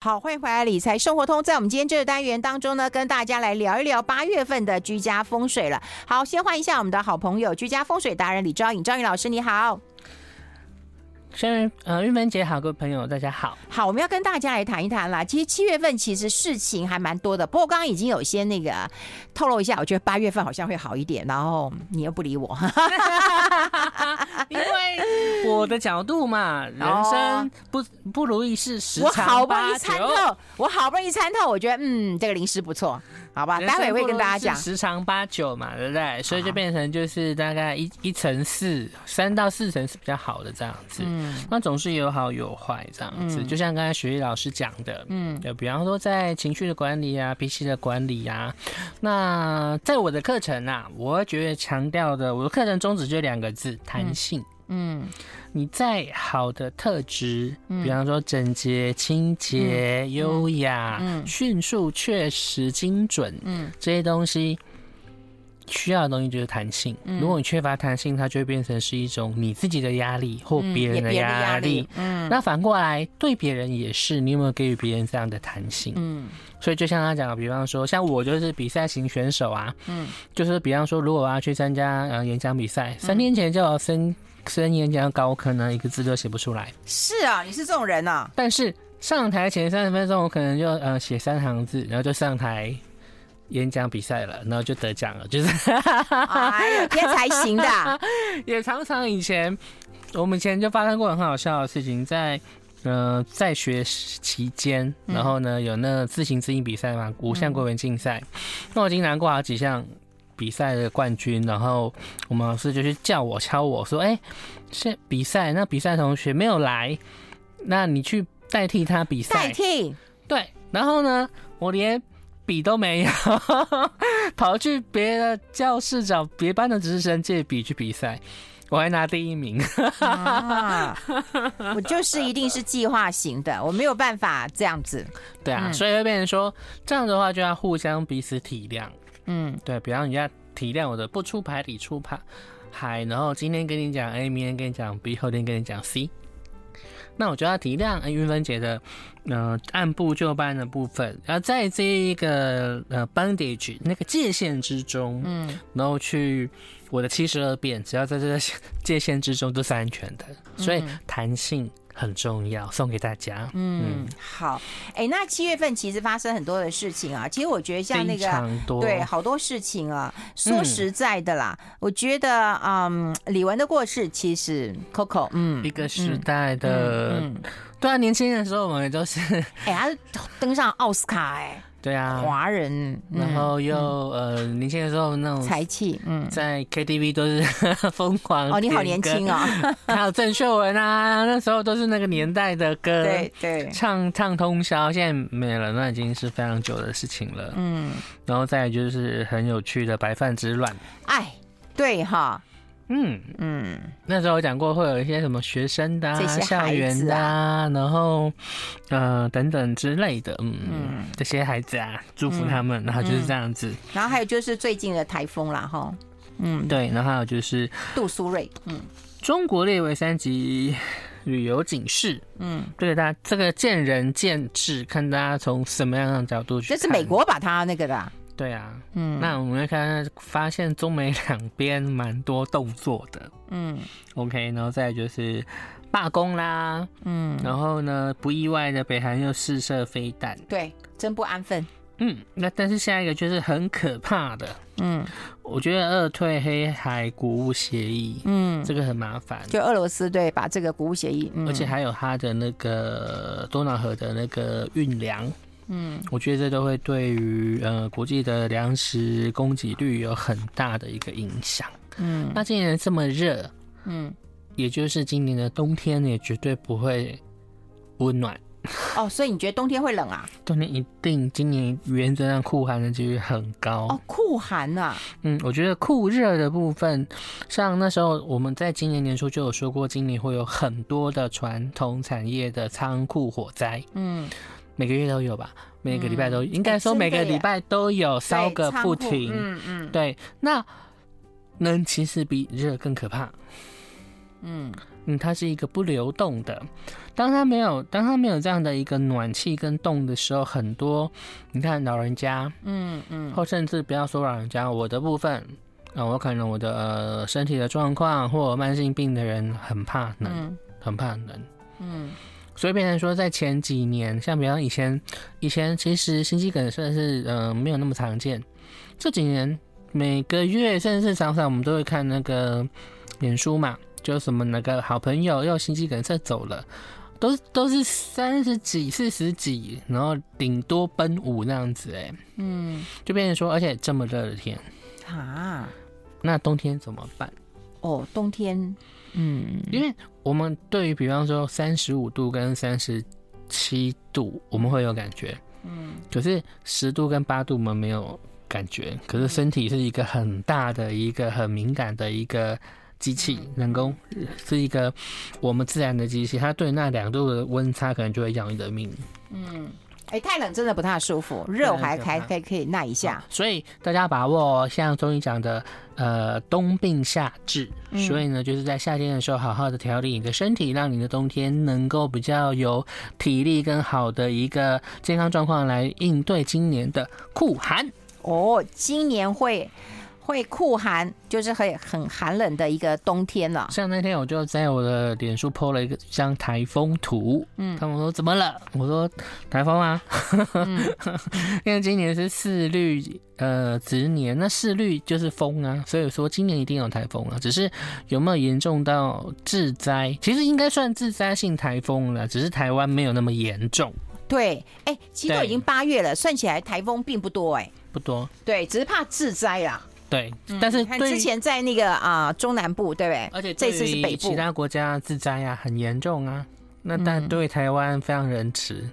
好，欢迎回来理财生活通。在我们今天这个单元当中呢，跟大家来聊一聊八月份的居家风水了。好，先欢迎一下我们的好朋友，居家风水达人李昭颖，昭颖老师你好。生日呃，玉芬姐好，各位朋友大家好。好，我们要跟大家来谈一谈啦。其实七月份其实事情还蛮多的，不过刚刚已经有些那个透露一下，我觉得八月份好像会好一点。然后你又不理我，因为我的角度嘛，人生不不如意事十常八九。我好不容易参透，我好不容易参透，我觉得嗯，这个零食不错。好吧，待会会跟大家讲十常八九嘛，对不对？所以就变成就是大概一一层四，三到四层是比较好的这样子。嗯，那总是有好有坏这样子。就像刚才雪莉老师讲的，嗯，就比方说在情绪的管理啊，脾气的管理啊。那在我的课程啊，我觉得强调的，我的课程宗旨就两个字：弹性。嗯。你再好的特质，比方说整洁、清洁、优雅、迅速、确实、精准，嗯，这些东西需要的东西就是弹性。如果你缺乏弹性，它就会变成是一种你自己的压力或别人的压力。嗯，那反过来对别人也是，你有没有给予别人这样的弹性？嗯，所以就像他讲的，比方说像我就是比赛型选手啊，嗯，就是比方说如果我要去参加呃演讲比赛，三天前就要升。声演讲稿，我可能一个字都写不出来。是啊，你是这种人啊。但是上台前三十分钟，我可能就呃写三行字，然后就上台演讲比赛了，然后就得奖了。就是，哎呦，天才行的。也常常以前我们以前就发生过很好笑的事情，在呃在学期间，然后呢有那个字形字音比赛嘛，五项国文竞赛，那我已经拿过好几项。比赛的冠军，然后我们老师就去叫我敲我说：“哎，是比赛，那比赛同学没有来，那你去代替他比赛。”代替对，然后呢，我连笔都没有，跑去别的教室找别班的值日生借笔去比赛，我还拿第一名。啊、我就是一定是计划型的，我没有办法这样子。对啊，嗯、所以会变成说这样的话就要互相彼此体谅。嗯，对，比方人家体谅我的不出牌，你出牌，嗨，然后今天跟你讲 A，明天跟你讲 B，后天跟你讲 C，那我就要体谅云芬姐的，呃，按部就班的部分，然后在这一个呃 bandage 那个界限之中，嗯，然后去我的七十二变，只要在这个界限之中都是安全的，所以弹性。很重要，送给大家。嗯，嗯好。哎、欸，那七月份其实发生很多的事情啊。其实我觉得像那个，对，好多事情啊。说实在的啦，嗯、我觉得，嗯，李玟的过世其实 Coco，嗯，一个时代的，嗯嗯、对啊，年轻的时候我们也都是，哎、欸，他登上奥斯卡、欸，哎。对啊，华人，然后又呃，年轻的时候那种才气，嗯，在 KTV 都是 疯狂哦，你好年轻哦，还有郑秀文啊，那时候都是那个年代的歌，对对，唱唱通宵，现在没了，那已经是非常久的事情了，嗯，然后再就是很有趣的白饭之乱，哎，对哈。嗯。嗯，那时候我讲过，会有一些什么学生的、啊、校园的、啊，然后呃等等之类的，嗯嗯，这些孩子啊，祝福他们，然后就是这样子。然后还有就是最近的台风啦，哈，嗯，对，然后还有就是杜苏芮，嗯，中国列为三级旅游警示，嗯，对，大家这个见仁见智，看大家从什么样的角度去。这是美国把它那个的。对啊，嗯，那我们来看，发现中美两边蛮多动作的，嗯，OK，然后再就是罢工啦，嗯，然后呢，不意外的，北韩又试射飞弹，对，真不安分，嗯，那但是下一个就是很可怕的，嗯，我觉得二退黑海谷物协议，嗯，这个很麻烦，就俄罗斯对把这个谷物协议，嗯，而且还有它的那个多瑙河的那个运粮。嗯，我觉得这都会对于呃国际的粮食供给率有很大的一个影响。嗯，那今年这么热，嗯，也就是今年的冬天也绝对不会温暖。哦，所以你觉得冬天会冷啊？冬天一定，今年原则上酷寒的几率很高。哦，酷寒啊？嗯，我觉得酷热的部分，像那时候我们在今年年初就有说过，今年会有很多的传统产业的仓库火灾。嗯。每个月都有吧，每个礼拜都应该说每个礼拜都有烧个不停。嗯嗯，对，那冷其实比热更可怕。嗯，嗯，它是一个不流动的。当它没有，当它没有这样的一个暖气跟动的时候，很多你看老人家，嗯嗯，或甚至不要说老人家，我的部分啊，我可能我的、呃、身体的状况或慢性病的人很怕冷，嗯、很怕冷，嗯，所以变成说在前几年，像比方以前，以前其实心肌梗算是嗯、呃、没有那么常见，这几年每个月甚至是常常我们都会看那个脸书嘛，就什么那个好朋友又心肌梗塞走了。都都是三十几、四十几，然后顶多奔五那样子，哎，嗯，就变成说，而且这么热的天，啊，那冬天怎么办？哦，冬天，嗯，因为我们对于比方说三十五度跟三十七度，我们会有感觉，嗯，可是十度跟八度我们没有感觉，可是身体是一个很大的一个很敏感的一个。机器人工是一个我们自然的机器，它对那两度的温差可能就会要你的命。嗯，哎、欸，太冷真的不太舒服，热还还可以可以耐一下。所以大家把握像中医讲的，呃，冬病夏治。所以呢，就是在夏天的时候，好好的调理你的身体，让你的冬天能够比较有体力跟好的一个健康状况来应对今年的酷寒。哦，今年会。会酷寒，就是很很寒冷的一个冬天了。像那天我就在我的脸书 po 了一个张台风图，嗯，他们说怎么了？我说台风啊，嗯、因为今年是四绿呃值年，那四绿就是风啊，所以说今年一定有台风啊。只是有没有严重到致灾？其实应该算致灾性台风了，只是台湾没有那么严重。对，哎、欸，其实都已经八月了，算起来台风并不多、欸，哎，不多。对，只是怕致灾啦。对，但是对之前在那个啊中南部，对不对？而且这次是北部，其他国家自灾啊很严重啊。那但对台湾非常仁慈。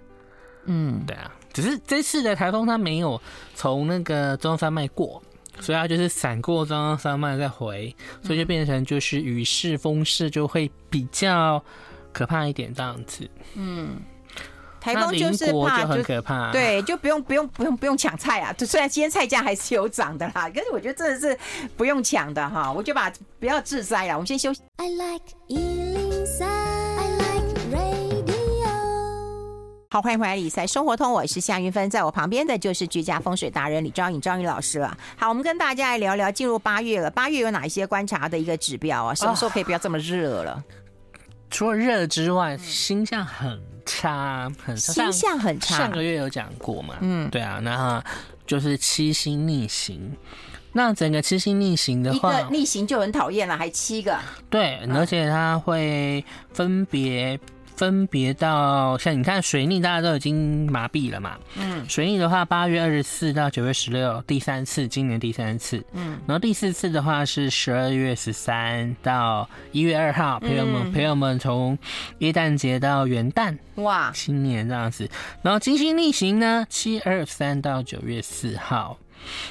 嗯，对啊，只是这次的台风它没有从那个中央山脉过，所以它就是闪过中央山脉再回，所以就变成就是雨势风势就会比较可怕一点这样子。嗯。台风就是怕，就很可怕啊，对，就不用不用不用不用抢菜啊！就虽然今天菜价还是有涨的啦，可是我觉得真的是不用抢的哈。我就把不要致灾了，我们先休息。I like 103, I like radio。好，欢迎回来，理财生活通，我是夏云芬，在我旁边的就是居家风水达人李昭颖昭颖老师了。好，我们跟大家来聊聊，进入八月了，八月有哪一些观察的一个指标啊？什么时候可以不要这么热了？除了热之外，星象很。差很差，星象很差。上个月有讲过嘛？嗯，对啊，然后就是七星逆行。那整个七星逆行的话，一个逆行就很讨厌了，还七个。对，而且它会分别。分别到像你看水逆，大家都已经麻痹了嘛。嗯，水逆的话，八月二十四到九月十六，第三次，今年第三次。嗯，然后第四次的话是十二月十三到一月二号，朋友们，朋友们从耶诞节到元旦，哇，新年这样子。然后金星逆行呢，七二三到九月四号，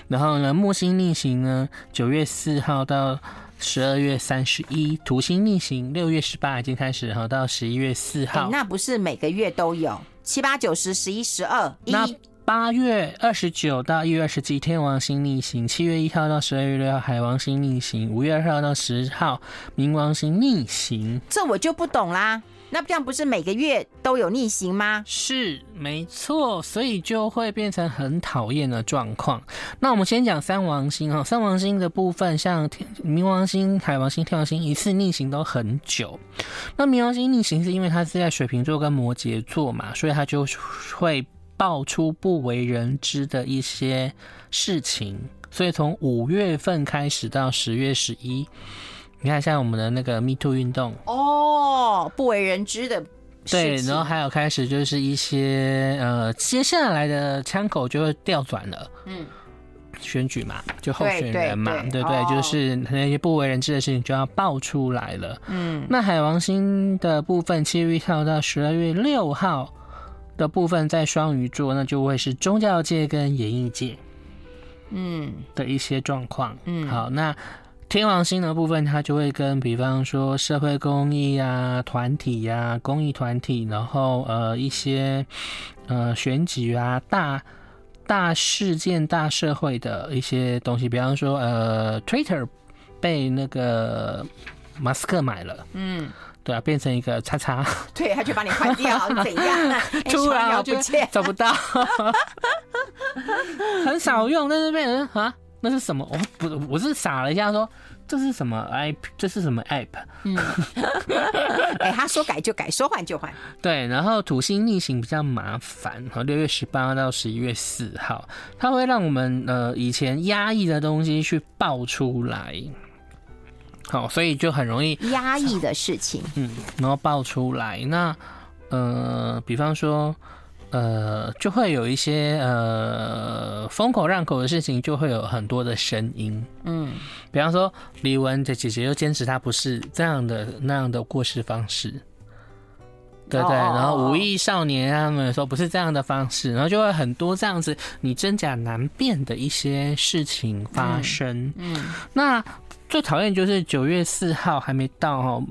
然后呢木星逆行呢，九月四号到。十二月三十一，土星逆行，六月十八已经开始哈，到十一月四号。那不是每个月都有七八九十十一十二。那八月二十九到一月二十七，天王星逆行；七月一号到十二月六号，海王星逆行；五月二号到十号，冥王星逆行。这我就不懂啦。那这样不是每个月都有逆行吗？是，没错，所以就会变成很讨厌的状况。那我们先讲三王星哈，三王星的部分，像冥王星、海王星、天王星一次逆行都很久。那冥王星逆行是因为它是在水瓶座跟摩羯座嘛，所以它就会爆出不为人知的一些事情。所以从五月份开始到十月十一。你看，像我们的那个 Me Too 运动。哦，不为人知的对，然后还有开始就是一些呃，接下来的枪口就会调转了，嗯，选举嘛，就候选人嘛，对不，对，就是那些不为人知的事情就要爆出来了，嗯，那海王星的部分，七月一号到十二月六号的部分在双鱼座，那就会是宗教界跟演艺界，嗯。的一些状况，嗯，好，那。天王星的部分，它就会跟比方说社会公益啊、团体呀、啊、公益团体，然后呃一些呃选举啊、大大事件、大社会的一些东西，比方说呃 Twitter 被那个马斯克买了，嗯，对啊，变成一个叉叉，对，他就把你换掉，怎样？突然就找不到，很少用，但是变成啊，那是什么？我不，我是傻了一下，说这是什么 app？这是什么 app？嗯，哎，他说改就改，说换就换。对，然后土星逆行比较麻烦，和六月十八号到十一月四号，它会让我们呃以前压抑的东西去爆出来。好，所以就很容易压抑的事情，嗯，然后爆出来。那呃，比方说，呃，就会有一些呃风口浪口的事情，就会有很多的声音，嗯，比方说李玟的姐姐又坚持她不是这样的那样的过世方式，对对。然后五亿少年他们说不是这样的方式，然后就会很多这样子你真假难辨的一些事情发生，嗯，嗯那。最讨厌就是九月四号还没到哈，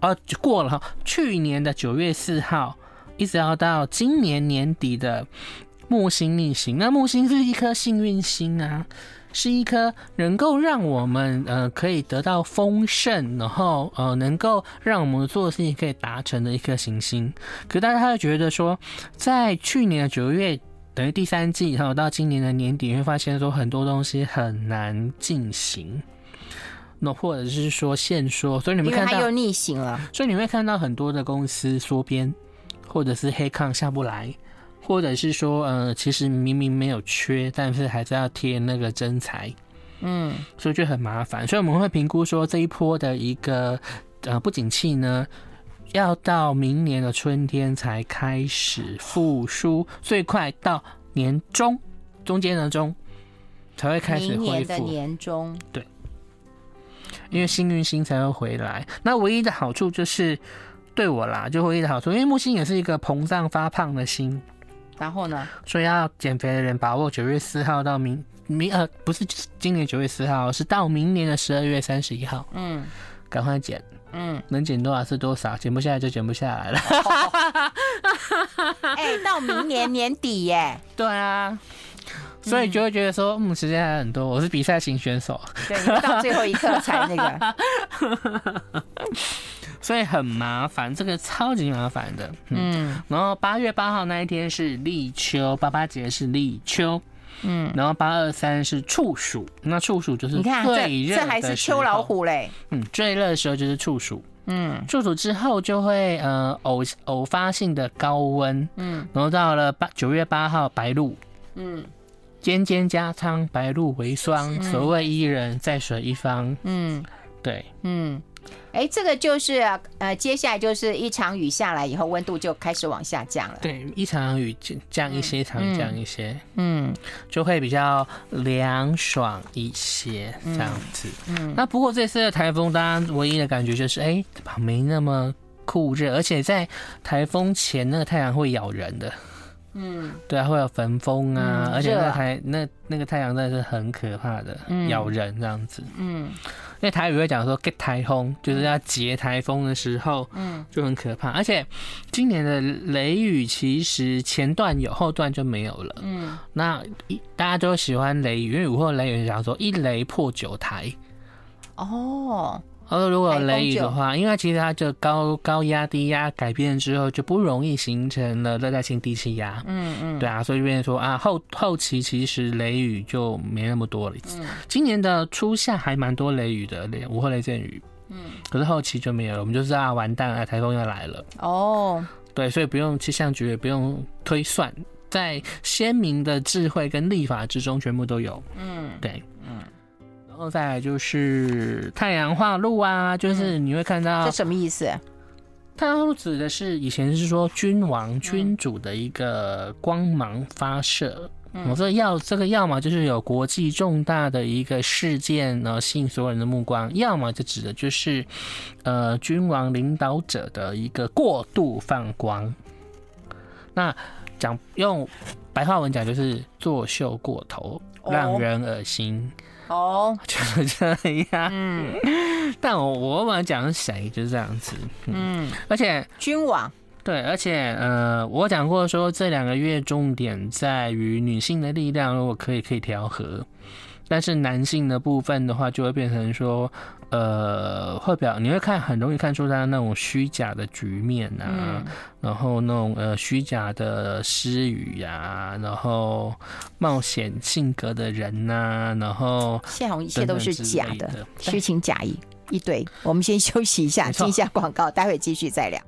哦，就过了哈。去年的九月四号，一直要到今年年底的木星逆行。那木星是一颗幸运星啊，是一颗能够让我们呃可以得到丰盛，然后呃能够让我们做的事情可以达成的一颗行星。可大家会觉得说，在去年的九月，等于第三季，然后到今年的年底，会发现说很多东西很难进行。那或者是说限缩，所以你们看到又逆行了，所以你会看到很多的公司缩编，或者是黑抗下不来，或者是说呃，其实明明没有缺，但是还是要贴那个真材，嗯，所以就很麻烦。所以我们会评估说这一波的一个呃不景气呢，要到明年的春天才开始复苏，最快到年中中间的中才会开始恢复。明年的年中，对。因为幸运星才会回来，那唯一的好处就是对我啦，就会一直好处，因为木星也是一个膨胀发胖的星，然后呢，所以要减肥的人把握九月四号到明明呃不是今年九月四号，是到明年的十二月三十一号，嗯，赶快减，嗯，能减多少是多少，减不下来就减不下来了，哎、欸，到明年年底耶，对啊。所以就会觉得说，嗯，时间还很多。我是比赛型选手，对，到最后一刻才那个，所以很麻烦，这个超级麻烦的。嗯，然后八月八号那一天是立秋，八八节是立秋。嗯，然后八二三是处暑，那处暑就是。你看，这这还是秋老虎嘞。嗯，最热的时候就是处暑。嗯，处暑之后就会呃偶偶发性的高温。嗯，然后到了八九月八号白露。嗯。尖尖加仓，白露为霜。嗯、所谓伊人，在水一方。嗯，对，嗯，哎、欸，这个就是呃，接下来就是一场雨下来以后，温度就开始往下降了。对，一场雨降一些，一场雨降一些，嗯，就会比较凉爽一些，这样子。嗯，嗯，那不过这次的台风，当然唯一的感觉就是，哎、欸，没那么酷热，而且在台风前，那个太阳会咬人的。嗯，对啊，会有焚风啊，嗯、而且那台那那个太阳真的是很可怕的，嗯、咬人这样子。嗯，因为台语会讲说 get 台风，就是要结台风的时候，嗯，就很可怕。而且今年的雷雨其实前段有，后段就没有了。嗯，那一大家都喜欢雷雨，因为午后雷雨讲说一雷破九台。哦。而如果有雷雨的话，因为其实它就高高压低压改变之后，就不容易形成了热带性低气压。嗯嗯，对啊，所以变成说啊，后后期其实雷雨就没那么多了。嗯，今年的初夏还蛮多雷雨的，雷午后雷阵雨。嗯，可是后期就没有了，我们就知道完蛋了，台风要来了。哦，对，所以不用气象局也不用推算，在鲜明的智慧跟立法之中，全部都有。嗯，对。然后再来就是太阳化禄啊，就是你会看到这什么意思？太阳化禄指的是以前是说君王、君主的一个光芒发射。我说要这个，要么就是有国际重大的一个事件，然后吸引所有人的目光；要么就指的就是呃君王领导者的一个过度放光。那讲用白话文讲就是作秀过头，让人恶心。哦，oh. 就是这样。嗯，但我我本来讲是谁，就是这样子。嗯，而且君王对，而且呃，我讲过说这两个月重点在于女性的力量，如果可以可以调和。但是男性的部分的话，就会变成说，呃，会表你会看很容易看出他那种虚假的局面啊，嗯、然后那种呃虚假的诗语呀、啊，然后冒险性格的人呐、啊，然后现红一切都是假的，虚情假意一堆。我们先休息一下，听一下广告，待会继续再聊。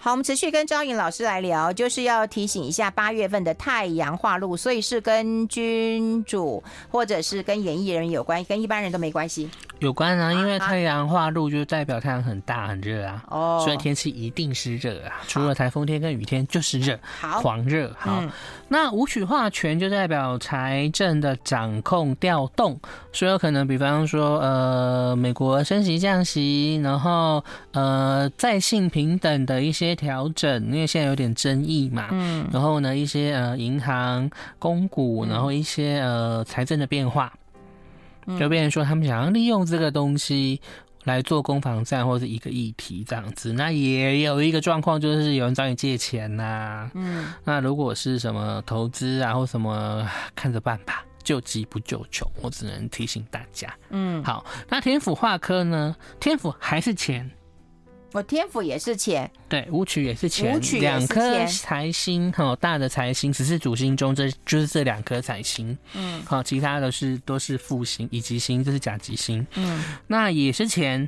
好，我们持续跟张颖老师来聊，就是要提醒一下八月份的太阳化禄，所以是跟君主或者是跟演艺人有关，跟一般人都没关系。有关啊，因为太阳化禄就代表太阳很大很热啊，哦，所以天气一定是热啊，除了台风天跟雨天就是热，好，狂热。好，嗯、那武曲化权就代表财政的掌控调动，所以有可能，比方说，呃，美国升息降息，然后呃，在性平等的一些调整，因为现在有点争议嘛，嗯，然后呢，一些呃银行、公股，然后一些呃财政的变化。就变成说，他们想要利用这个东西来做攻防战，或者是一个议题这样子。那也有一个状况，就是有人找你借钱呐、啊。嗯，那如果是什么投资啊，或什么，看着办吧，救急不救穷。我只能提醒大家。嗯，好，那天府化科呢？天府还是钱。我天府也是钱，对，武曲也是钱，两颗财星，哈，大的财星，只是主星中这就是这两颗财星，嗯，好，其他的是都是副星，乙级星，这是甲级星，嗯，那也是钱，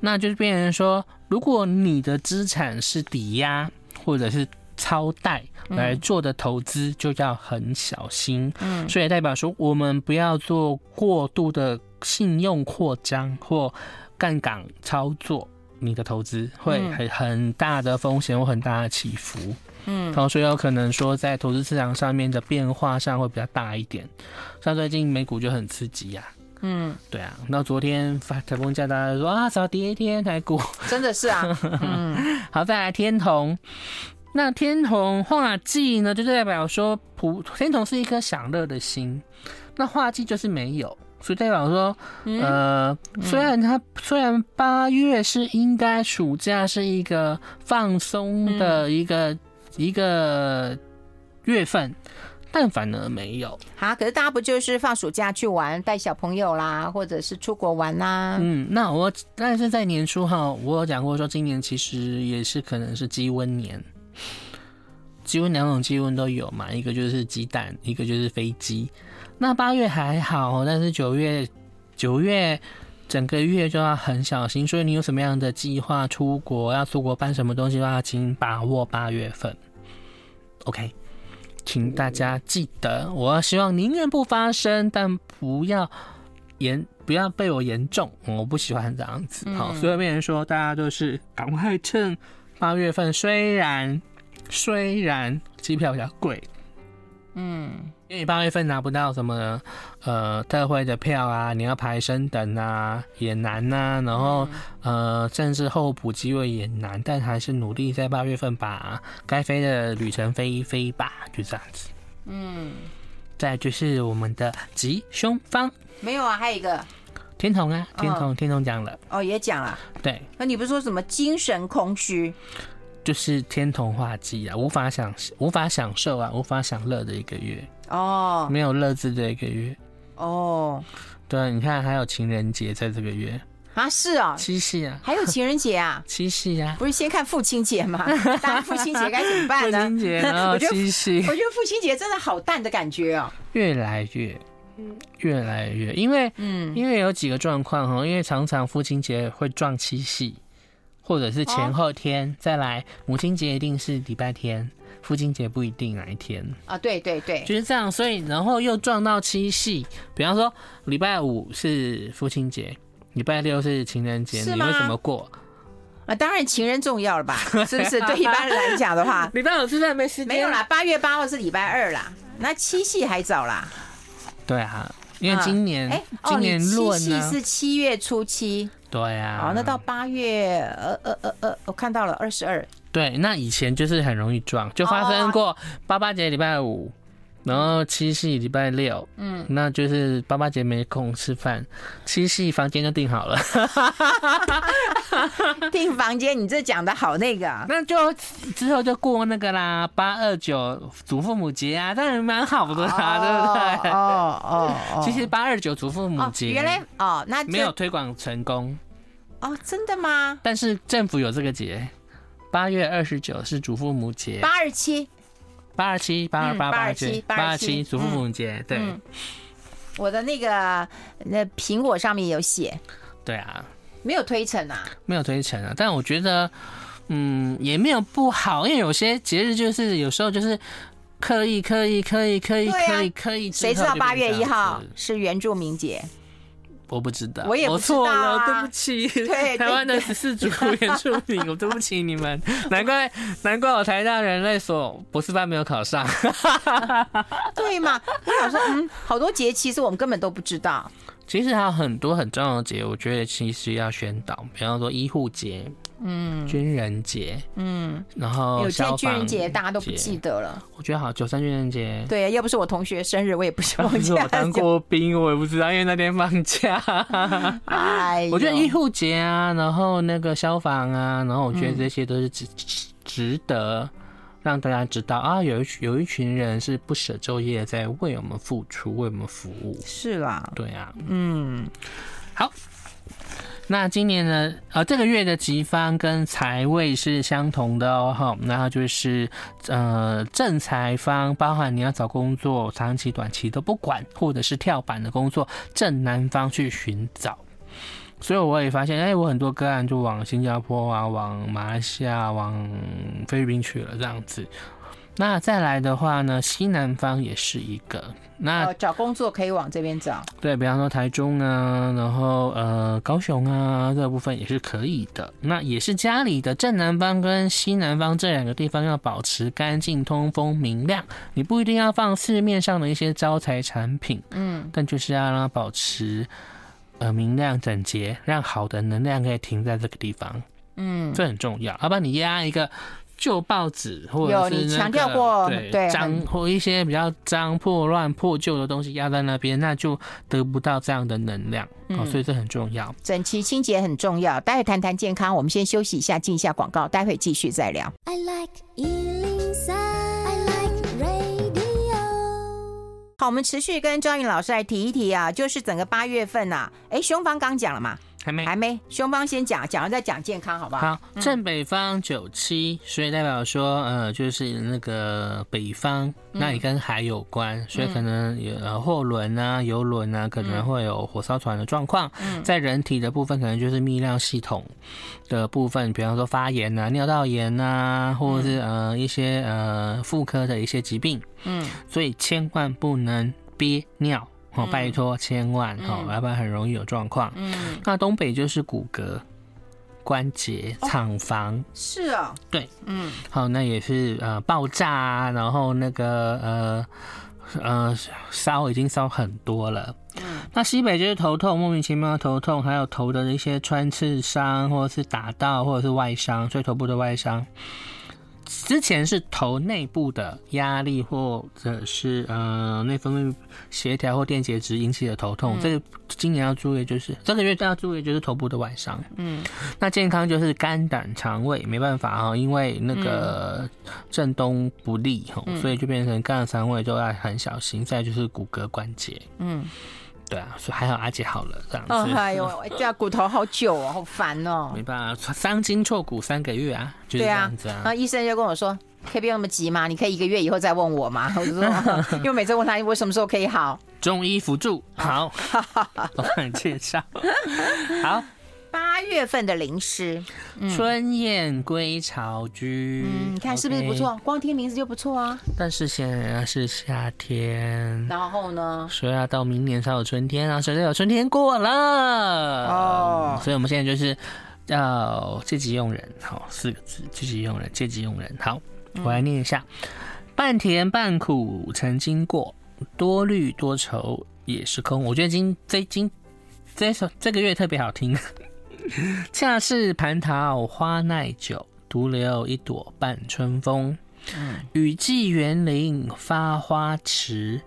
那就是变成说，如果你的资产是抵押或者是超贷来做的投资，就要很小心，嗯，所以代表说，我们不要做过度的信用扩张或杠杆操作。你的投资会很很大的风险或很大的起伏，嗯，然后所以有可能说在投资市场上面的变化上会比较大一点，像最近美股就很刺激呀，嗯，对啊，那昨天发台风假，大家说啊，少跌一天台股，真的是啊，嗯，好，再来天童，那天童化忌呢，就代表说普天童是一颗享乐的心，那化忌就是没有。所以代表说，呃，虽然他虽然八月是应该暑假是一个放松的一个一个月份，但反而没有。好，可是大家不就是放暑假去玩，带小朋友啦，或者是出国玩啦？嗯，那我但是在年初哈，我有讲过说，今年其实也是可能是鸡瘟年，鸡瘟两种鸡瘟都有嘛，一个就是鸡蛋，一个就是飞机。那八月还好，但是九月，九月整个月就要很小心。所以你有什么样的计划出国，要出国办什么东西的话，请把握八月份。OK，请大家记得，我希望宁愿不发生，但不要严，不要被我严重。我不喜欢这样子。好，所以变成说，大家都是赶快趁八月份，虽然虽然机票比较贵。嗯，因为八月份拿不到什么呃特惠的票啊，你要排升等啊也难呐、啊，然后呃甚至候补机会也难，但还是努力在八月份把该飞的旅程飞一飞吧，就这样子。嗯，再就是我们的吉凶方没有啊，还有一个。天童啊，天童、哦、天童讲了哦，也讲了，对，那你不是说什么精神空虚？就是天童化忌啊，无法享无法享受啊，无法享乐的一个月哦，没有乐子的一个月。哦。对，你看还有情人节在这个月。啊，是啊，七夕啊，还有情人节啊，七夕啊，不是先看父亲节吗？大家父亲节该怎么办呢？父亲节然后七夕，我觉得父亲节真的好淡的感觉哦，越来越，越来越，因为嗯，因为有几个状况哈，因为常常父亲节会撞七夕。或者是前后天、哦、再来，母亲节一定是礼拜天，父亲节不一定哪一天啊？对对对，就是这样。所以然后又撞到七夕，比方说礼拜五是父亲节，礼拜六是情人节，你会怎么过？啊，当然情人重要了吧？是不是？对一般人来讲的话，礼拜五是在没时间，没有啦。八月八号是礼拜二啦，那七夕还早啦。对啊，因为今年，哎、啊，今年论呢、哦、七夕是七月初七。对呀、啊，好，那到八月呃呃呃呃，我看到了二十二。对，那以前就是很容易撞，就发生过八八节礼拜五，然后七夕礼拜六，嗯，那就是八八节没空吃饭，七夕房间就订好了。订房间，你这讲的好那个，那就之后就过那个啦，八二九祖父母节啊，当然蛮好的啦，对不对？哦哦哦，其实八二九祖父母节原来哦，那没有推广成功哦，真的吗？但是政府有这个节，八月二十九是祖父母节，八二七。八二七八二八八二七八二七祖父母节，对，我的那个那苹果上面有写，对啊，没有推陈啊，没有推陈啊，但我觉得，嗯，也没有不好，因为有些节日就是有时候就是刻意刻意刻意刻意刻意刻意，谁知道八月一号是原住民节？我不知道，我也错了，对不起。对，台湾的十四组原住民，我对不起你们。难怪，难怪我台大人类所博士班没有考上。对嘛？我想说，嗯，好多节其实我们根本都不知道。其实还有很多很重要的节，我觉得其实要宣导，比方说医护节。嗯，军人节，嗯，然后有些军人节大家都不记得了。我觉得好，九三军人节，对，要不是我同学生日，我也不希望 记。我当过兵，我也不知道，因为那天放假。哎，我觉得医护节啊，然后那个消防啊，然后我觉得这些都是值值得让大家知道啊，有一有一群人是不舍昼夜在为我们付出，为我们服务。是啦，对啊，嗯，好。那今年呢？呃，这个月的吉方跟财位是相同的哦，哈。然后就是呃正财方，包含你要找工作，长期、短期都不管，或者是跳板的工作，正南方去寻找。所以我也发现，哎，我很多个案就往新加坡啊，往马来西亚、往菲律宾去了，这样子。那再来的话呢，西南方也是一个。那找工作可以往这边找，对，比方说台中啊，然后呃高雄啊，这部分也是可以的。那也是家里的正南方跟西南方这两个地方要保持干净、通风、明亮。你不一定要放市面上的一些招财产品，嗯，但就是要让它保持呃明亮、整洁，让好的能量可以停在这个地方，嗯，这很重要。要不然你压一个。旧报纸或者是、那个、有你强调过，对脏或一些比较脏破乱破旧的东西压在那边，那就得不到这样的能量。嗯、哦，所以这很重要，整齐清洁很重要。待会谈谈健康，我们先休息一下，进一下广告，待会继续再聊。I like 103, I like radio。好，我们持续跟昭颖老师来提一提啊，就是整个八月份啊，哎，凶方刚讲了嘛。还没，还没。凶方先讲，讲完再讲健康，好不好？好，正北方九七，所以代表说，呃，就是那个北方，那里跟海有关，所以可能有货轮啊、游轮啊，可能会有火烧船的状况。在人体的部分，可能就是泌尿系统的部分，比方说发炎啊、尿道炎啊，或者是呃一些呃妇科的一些疾病。嗯，所以千万不能憋尿。哦，拜托，千万哦，要不然很容易有状况。嗯，那东北就是骨骼、关节、厂房。哦，是啊，对，嗯，好，那也是呃爆炸啊，然后那个呃呃烧已经烧很多了。嗯，那西北就是头痛，莫名其妙的头痛，还有头的一些穿刺伤，或者是打到，或者是外伤，所以头部的外伤。之前是头内部的压力，或者是呃内分泌协调或电解质引起的头痛。嗯、这个今年要注意，就是这个月要注意，就是头部的外伤。嗯，那健康就是肝胆肠胃没办法哈，因为那个正东不利，嗯、所以就变成肝胆肠胃都要很小心。再就是骨骼关节，嗯。对啊，所以还好阿姐好了这样子。哦，哎呦，这骨头好久哦，好烦哦。没办法，伤筋错骨三个月啊，就是这样子啊。然后医生就跟我说，可以不用那么急吗？你可以一个月以后再问我吗？我就说，因为每次问他我什么时候可以好。中医辅助，好，我 帮你介绍。好。八月份的零食，春燕归巢居，嗯，你看是不是不错？光听名字就不错啊。但是现在是夏天，然后呢？所以要到明年才有春天啊，所以有春天过了哦。所以我们现在就是要借机用人，好，四个字，借机用人，借机用人。好，我来念一下：半甜半苦曾经过，多虑多愁也是空。我觉得今这今这首这个月特别好听。恰似蟠桃花耐久，独留一朵半春风。嗯，雨季园林发花迟。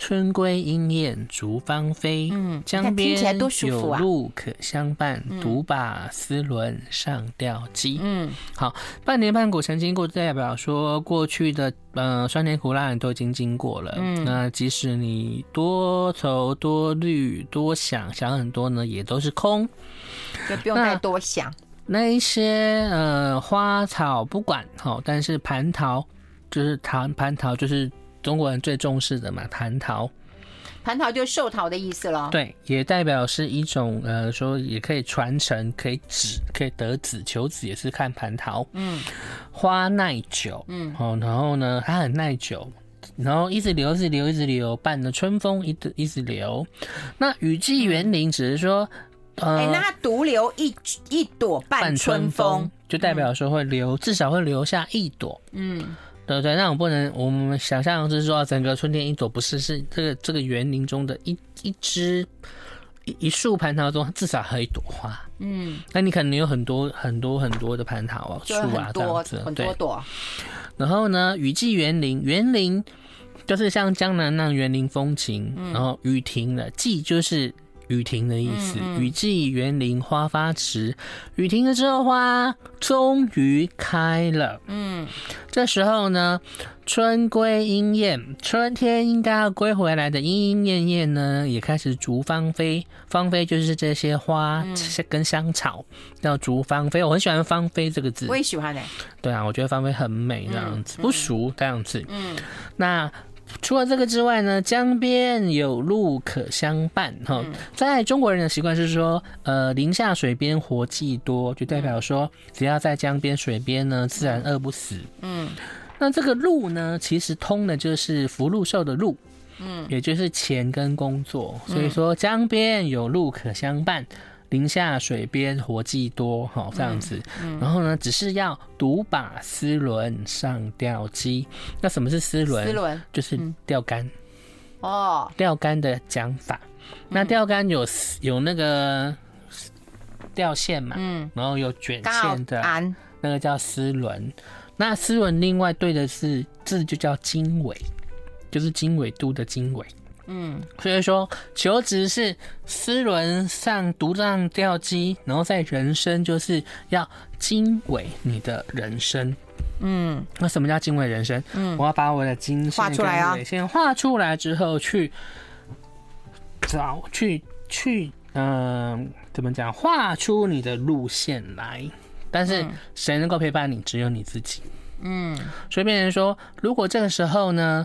春归莺燕逐芳菲，嗯，江边有路可相伴，独把丝纶上吊机。嗯，好，半年半古曾经过，代表说过去的呃酸甜苦辣你都已经经过了。嗯，那即使你多愁多虑多想想很多呢，也都是空，就不用太多想。那，那一些呃花草不管好，但是蟠桃就是桃蟠桃就是。中国人最重视的嘛，蟠桃，蟠桃就是寿桃的意思了。对，也代表是一种呃，说也可以传承，可以子，可以得子，求子也是看蟠桃。嗯，花耐久，嗯，哦，然后呢，它很耐久，然后一直流，一直流，一直流，伴着春风一直一直流。那雨季园林只是说，呃，欸、那它独留一一朵伴春风，春风就代表说会留，嗯、至少会留下一朵。嗯。对对，那我不能，我们想象就是说，整个春天一朵不是，是这个这个园林中的一一枝一一树蟠桃中至少还有一朵花。嗯，那你可能有很多很多很多的蟠桃啊树啊这样子，很多朵。然后呢，雨季园林，园林就是像江南那样园林风情。然后雨停了，季就是。雨停的意思，雨季园林花发迟，雨停了之后花终于开了。嗯，这时候呢，春归莺燕，春天应该要归回来的莺莺燕燕呢，也开始逐芳菲。芳菲就是这些花跟香草，叫逐芳菲。我很喜欢“芳菲”这个字，我也喜欢的。对啊，我觉得芳菲很美，这样子不俗这样子。嗯，那。除了这个之外呢，江边有路可相伴哈。在中国人的习惯是说，呃，林下水边活计多，就代表说，只要在江边水边呢，自然饿不死。嗯，那这个路呢，其实通的就是福禄寿的禄，嗯，也就是钱跟工作。所以说，江边有路可相伴。林下水边活计多，哈，这样子。然后呢，只是要独把丝纶上吊机。那什么是丝纶？丝纶就是钓竿。哦，钓竿的讲法。那钓竿有有那个钓线嘛？嗯，然后有卷线的，那个叫丝纶。那丝纶另外对的是字就叫经纬，就是经纬度的经纬。嗯，所以说求职是丝轮上独上吊机，然后在人生就是要经纬你的人生。嗯，那什么叫经纬人生？嗯，我要把我的经画出来啊，先画出来之后去找去去，嗯、呃，怎么讲？画出你的路线来。但是谁能够陪伴你？只有你自己。嗯，所以变成说，如果这个时候呢？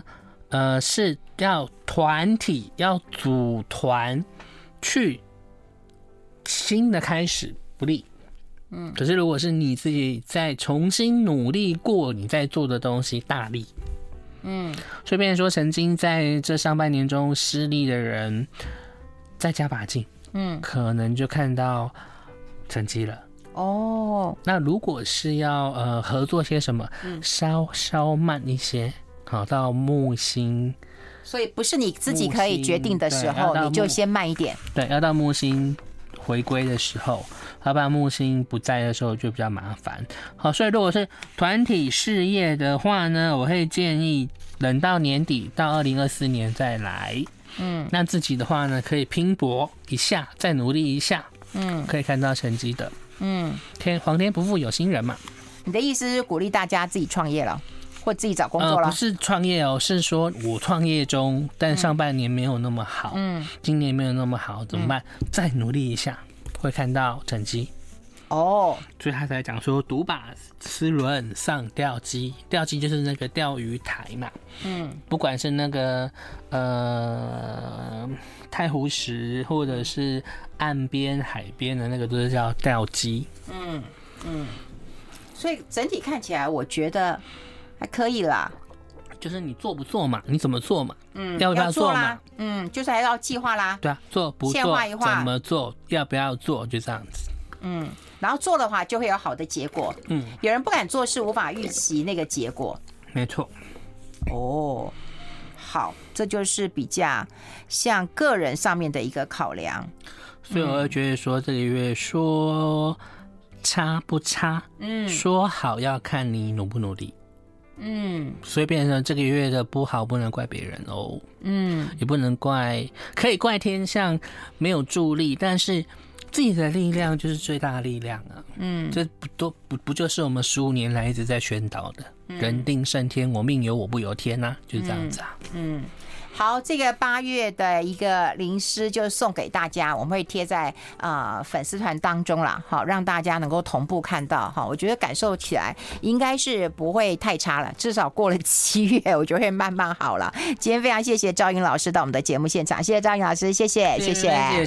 呃，是要团体要组团去新的开始不利，嗯，可是如果是你自己再重新努力过你在做的东西，大力，嗯，所以变成说曾经在这上半年中失利的人，再加把劲，嗯，可能就看到成绩了。哦，那如果是要呃合作些什么，稍稍慢一些。好，到木星，所以不是你自己可以决定的时候，你就先慢一点。对，要到木星回归的时候，要不然木星不在的时候就比较麻烦。好，所以如果是团体事业的话呢，我会建议等到年底，到二零二四年再来。嗯，那自己的话呢，可以拼搏一下，再努力一下，嗯，可以看到成绩的。嗯，天皇天不负有心人嘛。你的意思是鼓励大家自己创业了？或自己找工作了？呃，不是创业哦，是说我创业中，但上半年没有那么好，嗯，今年没有那么好，怎么办？嗯，再努力一下，会看到成绩。哦，所以他才讲说，独把丝轮上吊机，吊机就是那个钓鱼台嘛，嗯，不管是那个呃太湖石，或者是岸边海边的那个，都是叫钓机。嗯嗯，所以整体看起来，我觉得。还可以啦，就是你做不做嘛？你怎么做嘛？嗯，要不要做嘛？嗯，就是还要计划啦。对啊，做不做？怎么做？要不要做？就这样子。嗯，然后做的话就会有好的结果。嗯，有人不敢做是，无法预期那个结果。没错。哦，好，这就是比较像个人上面的一个考量。所以我会觉得说，这个月说差不差？嗯，说好要看你努不努力。嗯，所以变成这个月的不好，不能怪别人哦。嗯，也不能怪，可以怪天象没有助力，但是自己的力量就是最大的力量啊。嗯，这不都不不就是我们十五年来一直在宣导的“嗯、人定胜天，我命由我不由天”呐，就是这样子啊。嗯。嗯好，这个八月的一个灵诗就送给大家，我们会贴在啊、呃、粉丝团当中啦，好让大家能够同步看到哈。我觉得感受起来应该是不会太差了，至少过了七月，我觉得会慢慢好了。今天非常谢谢赵英老师到我们的节目现场，谢谢赵英老师，谢谢谢谢。